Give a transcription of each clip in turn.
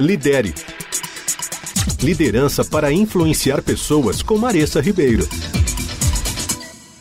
Lidere. Liderança para influenciar pessoas com Maressa Ribeiro.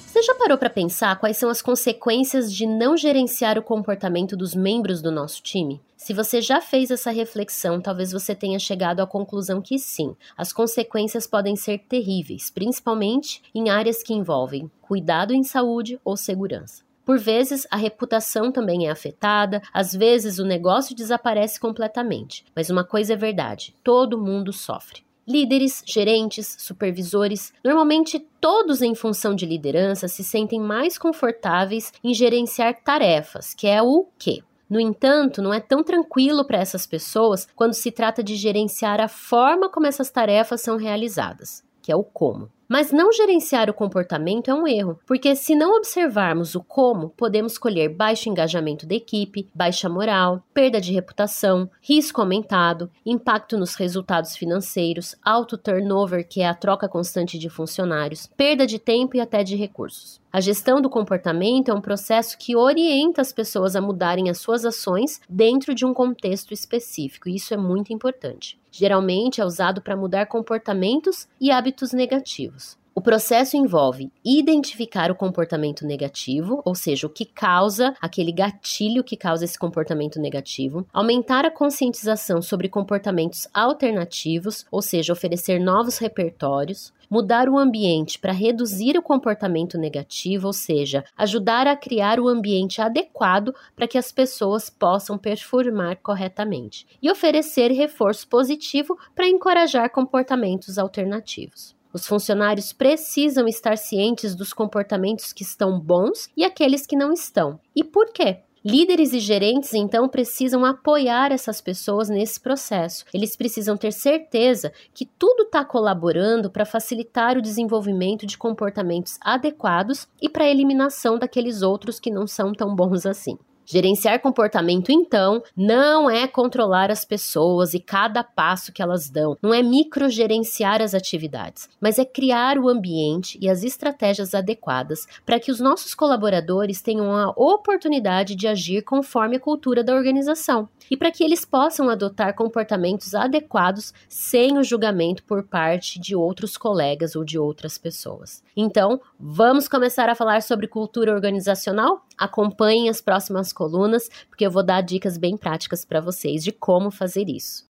Você já parou para pensar quais são as consequências de não gerenciar o comportamento dos membros do nosso time? Se você já fez essa reflexão, talvez você tenha chegado à conclusão que sim, as consequências podem ser terríveis, principalmente em áreas que envolvem cuidado em saúde ou segurança. Por vezes, a reputação também é afetada, às vezes, o negócio desaparece completamente. Mas uma coisa é verdade: todo mundo sofre. Líderes, gerentes, supervisores, normalmente todos em função de liderança se sentem mais confortáveis em gerenciar tarefas, que é o quê? No entanto, não é tão tranquilo para essas pessoas quando se trata de gerenciar a forma como essas tarefas são realizadas, que é o como. Mas não gerenciar o comportamento é um erro, porque se não observarmos o como, podemos colher baixo engajamento da equipe, baixa moral, perda de reputação, risco aumentado, impacto nos resultados financeiros, alto turnover, que é a troca constante de funcionários, perda de tempo e até de recursos. A gestão do comportamento é um processo que orienta as pessoas a mudarem as suas ações dentro de um contexto específico, e isso é muito importante. Geralmente é usado para mudar comportamentos e hábitos negativos. O processo envolve identificar o comportamento negativo, ou seja, o que causa aquele gatilho que causa esse comportamento negativo, aumentar a conscientização sobre comportamentos alternativos, ou seja, oferecer novos repertórios, mudar o ambiente para reduzir o comportamento negativo, ou seja, ajudar a criar o ambiente adequado para que as pessoas possam performar corretamente, e oferecer reforço positivo para encorajar comportamentos alternativos. Os funcionários precisam estar cientes dos comportamentos que estão bons e aqueles que não estão. E por quê? Líderes e gerentes, então, precisam apoiar essas pessoas nesse processo. Eles precisam ter certeza que tudo está colaborando para facilitar o desenvolvimento de comportamentos adequados e para a eliminação daqueles outros que não são tão bons assim. Gerenciar comportamento, então, não é controlar as pessoas e cada passo que elas dão, não é microgerenciar as atividades, mas é criar o ambiente e as estratégias adequadas para que os nossos colaboradores tenham a oportunidade de agir conforme a cultura da organização e para que eles possam adotar comportamentos adequados sem o julgamento por parte de outros colegas ou de outras pessoas. Então, vamos começar a falar sobre cultura organizacional? Acompanhem as próximas colunas, porque eu vou dar dicas bem práticas para vocês de como fazer isso.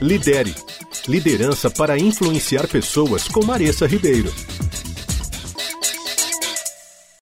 Lidere. Liderança para influenciar pessoas com Maressa Ribeiro.